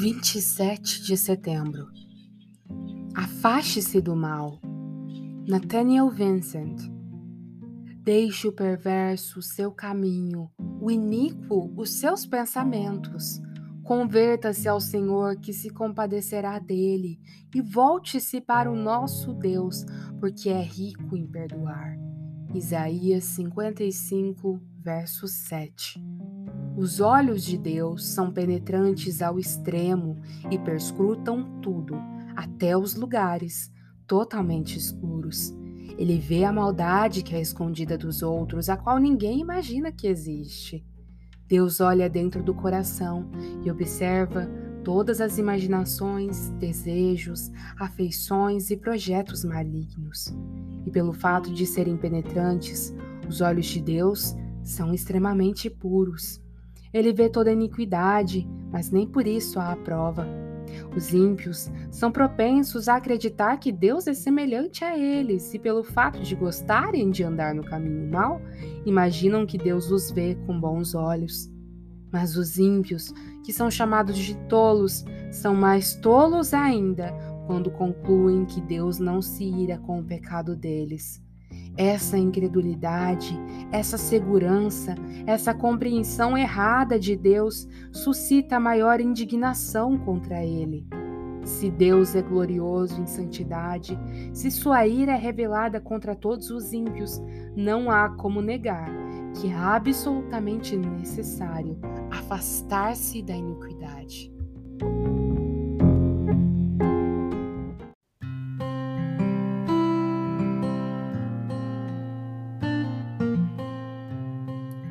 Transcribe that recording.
27 de setembro. Afaste-se do mal. Nathaniel Vincent. Deixe o perverso o seu caminho, o iníquo os seus pensamentos. Converta-se ao Senhor que se compadecerá dele e volte-se para o nosso Deus, porque é rico em perdoar. Isaías 55, verso 7. Os olhos de Deus são penetrantes ao extremo e perscrutam tudo, até os lugares totalmente escuros. Ele vê a maldade que é escondida dos outros, a qual ninguém imagina que existe. Deus olha dentro do coração e observa todas as imaginações, desejos, afeições e projetos malignos. E pelo fato de serem penetrantes, os olhos de Deus são extremamente puros ele vê toda iniquidade, mas nem por isso a aprova. Os ímpios são propensos a acreditar que Deus é semelhante a eles e, pelo fato de gostarem de andar no caminho mau, imaginam que Deus os vê com bons olhos. Mas os ímpios, que são chamados de tolos, são mais tolos ainda quando concluem que Deus não se ira com o pecado deles. Essa incredulidade, essa segurança, essa compreensão errada de Deus suscita maior indignação contra ele. Se Deus é glorioso em santidade, se sua ira é revelada contra todos os ímpios, não há como negar que é absolutamente necessário afastar-se da iniquidade.